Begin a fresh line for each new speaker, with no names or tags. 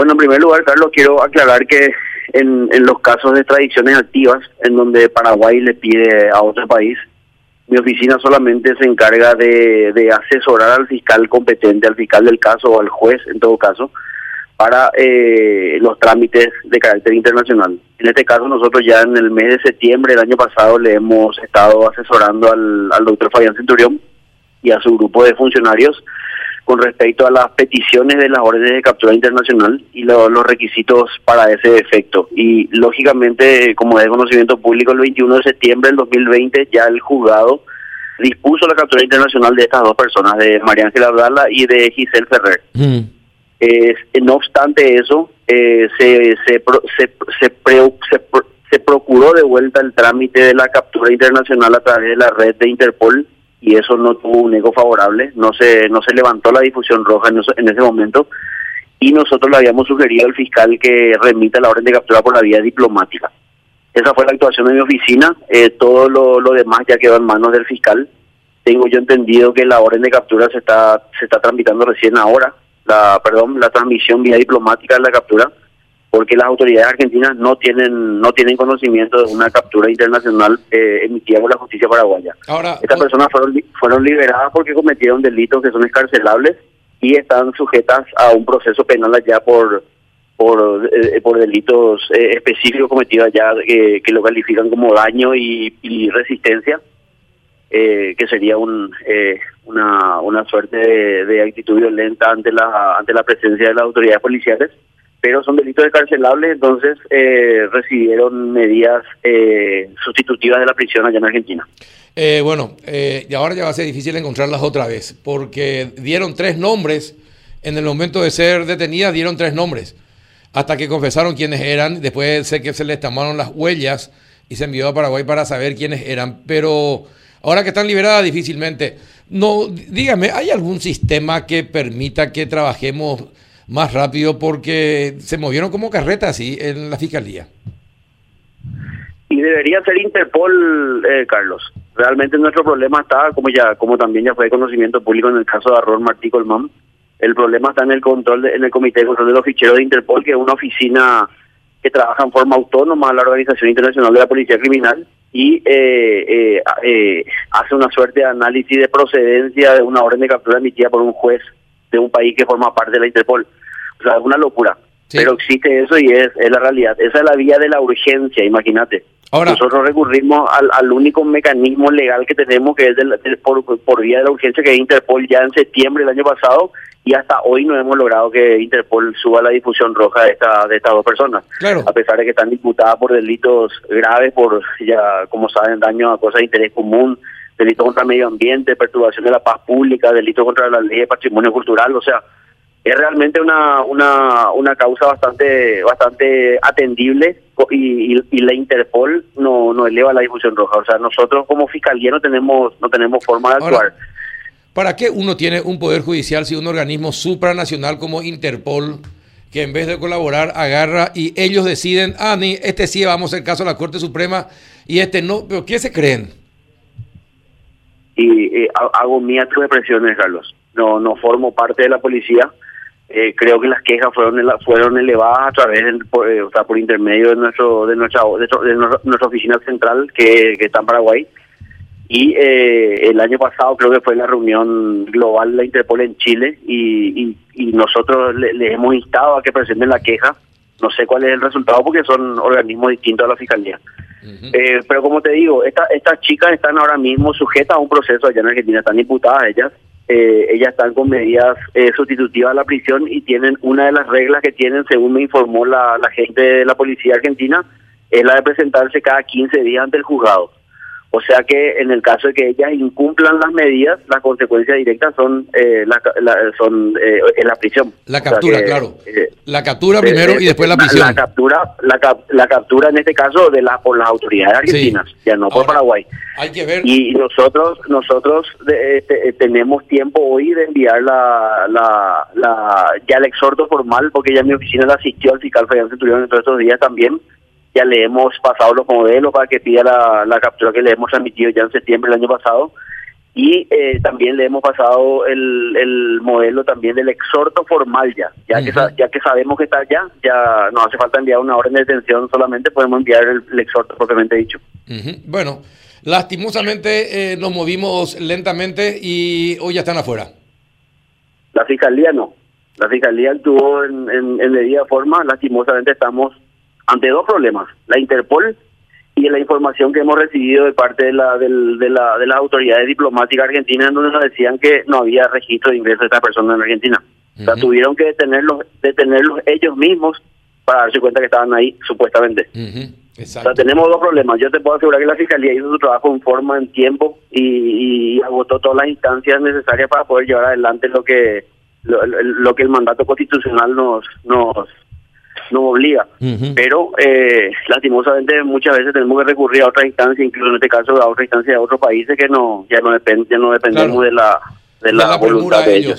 Bueno, en primer lugar, Carlos, quiero aclarar que en, los casos de tradiciones activas, en donde Paraguay le pide a otro país, mi oficina solamente se encarga de, asesorar al fiscal competente, al fiscal del caso o al juez, en todo caso, para eh, los trámites de carácter internacional. En este caso, nosotros ya en el mes de septiembre del año pasado le hemos estado asesorando al doctor Fabián Centurión y a su grupo de funcionarios con respecto a las peticiones de las órdenes de captura internacional y lo- los requisitos para ese efecto. Y lógicamente, como es de conocimiento público, el 21 de septiembre del 2020 ya el juzgado dispuso la captura internacional de estas dos personas, de María Ángela Abdala y de Giselle Ferrer. Eh, no obstante eso, eh, se, se, pro- se, se, pre- se pro- se procuró de vuelta el trámite de la captura internacional a través de la red de Interpol y eso no tuvo un eco favorable, no se no se levantó la difusión roja en, eso- en ese momento y nosotros le habíamos sugerido al fiscal que remita la orden de captura por la vía diplomática. Esa fue la actuación de mi oficina, eh, todo lo, lo demás ya quedó en manos del fiscal. Tengo yo entendido que la orden de captura se está se está tramitando recién ahora, la perdón, la transmisión vía diplomática de la captura, porque las autoridades argentinas no tienen no tienen conocimiento de una captura internacional eh, emitida por la justicia paraguaya.
Ahora,
Estas
o-
personas fueron fueron liberadas porque cometieron delitos que son escarcelables y están sujetas a un proceso penal allá por por, eh, por delitos eh, específicos cometidos allá eh, que lo califican como daño y, y resistencia, que sería un eh, una, una suerte de, de actitud violenta ante la ante la presencia de las autoridades policiales, pero son delitos escarcelables, entonces eh, recibieron medidas eh, sustitutivas de la prisión allá en Argentina.
Eh, bueno, eh, y ahora ya va a ser difícil encontrarlas otra vez, porque dieron tres nombres, en el momento de ser detenidas dieron tres nombres, hasta que confesaron quiénes eran, después sé que se les tomaron las huellas y se envió a Paraguay para saber quiénes eran, pero ahora que están liberadas difícilmente. No, dígame, ¿hay algún sistema que permita que trabajemos más rápido? Porque se movieron como carretas así en la fiscalía.
Y debería ser Interpol, eh, Carlos. Realmente nuestro problema está, como ya, como también ya fue de conocimiento público en el caso de Arrón Martí Colmán, el problema está en el control, de- en el Comité de Control de los Ficheros de Interpol, que es una oficina que trabaja en forma autónoma la Organización Internacional de la Policía Criminal y eh, eh, eh, hace una suerte de análisis de procedencia de una orden de captura emitida por un juez de un país que forma parte de la Interpol. O sea, es una locura.
Sí.
Pero existe eso y es, es la realidad. Esa es la vía de la urgencia, imagínate.
Ahora-
Nosotros recurrimos al, al único mecanismo legal que tenemos, que es del- del- por, por vía de la urgencia, que es Interpol ya en septiembre del año pasado, y hasta hoy no hemos logrado que Interpol suba la difusión roja de, esta, de estas dos personas.
Claro.
A pesar de que están imputadas por delitos graves, por, ya como saben, daño a cosas de interés común, delito contra el medio ambiente, perturbación de la paz pública, delito contra la ley de patrimonio cultural, o sea, es realmente una una una causa bastante bastante atendible y, y, y la Interpol no no eleva la difusión roja o sea nosotros como fiscalía no tenemos no tenemos forma de
Ahora,
actuar
¿Para qué uno tiene un poder judicial si un organismo supranacional como Interpol, que en vez de colaborar agarra y ellos deciden, ah, ni este sí vamos a hacer caso a la Corte Suprema y este no? ¿Pero qué se creen?
y eh, ha- hago mías tus expresiones Carlos no no formo parte de la policía Eh, creo que las quejas fueron fueron elevadas a través del, por, eh, o sea, por intermedio de nuestro de nuestra de, nuestra oficina central que, que está en Paraguay y eh, el año pasado creo que fue la reunión global de la Interpol en Chile y, y, y nosotros le, le hemos instado a que presenten la queja. No sé cuál es el resultado porque son organismos distintos a la Fiscalía. Eh, pero como te digo, esta, estas chicas están ahora mismo sujetas a un proceso allá en Argentina, están imputadas ellas. Eh, ellas están con medidas eh, sustitutivas a la prisión y tienen una de las reglas que tienen, según me informó la, la gente de la policía argentina, es la de presentarse cada 15 días ante el juzgado. O sea que en el caso de que ellas incumplan las medidas, las consecuencias directas son eh, la, la- son eh, en la prisión.
La
O sea
captura,
que,
claro.
eh,
La captura primero
eh,
y después la
La,
prisión.
captura, la, cap- la captura en este caso de la por las autoridades argentinas, ya no por
Ahora,
Paraguay.
Hay que ver.
Y nosotros nosotros de- este, tenemos tiempo hoy de enviar la, la, la ya el exhorto formal, porque ya mi oficina la asistió al fiscal Fabián Centurión en todos estos días también. Ya le hemos pasado los modelos para que pida la, la captura que le hemos transmitido ya en septiembre del año pasado. y eh, también le hemos pasado el, el modelo también del exhorto formal ya, ya que ya que sabemos que está allá, ya no hace falta enviar una orden de detención, solamente podemos enviar el, exhorto propiamente dicho.
Bueno, lastimosamente eh, nos movimos lentamente y hoy ya están afuera.
La fiscalía no, la fiscalía actuó en, en, en medida forma, lastimosamente estamos ante dos problemas, la Interpol y la información que hemos recibido de parte de la, de, la, de las autoridades diplomáticas argentinas en donde nos decían que no había registro de ingreso de esta persona en Argentina. O sea, tuvieron que detenerlos, detenerlos ellos mismos para darse cuenta que estaban ahí supuestamente. O sea, tenemos dos problemas. Yo te puedo asegurar que la Fiscalía hizo su trabajo en forma, en tiempo y, y agotó todas las instancias necesarias para poder llevar adelante lo que lo, lo que el mandato constitucional nos nos Pero eh, lastimosamente muchas veces tenemos que recurrir a otra instancia, incluso en este caso a otra instancia de otros países que no ya no, depend, ya no dependemos de la de la, voluntad de ellos.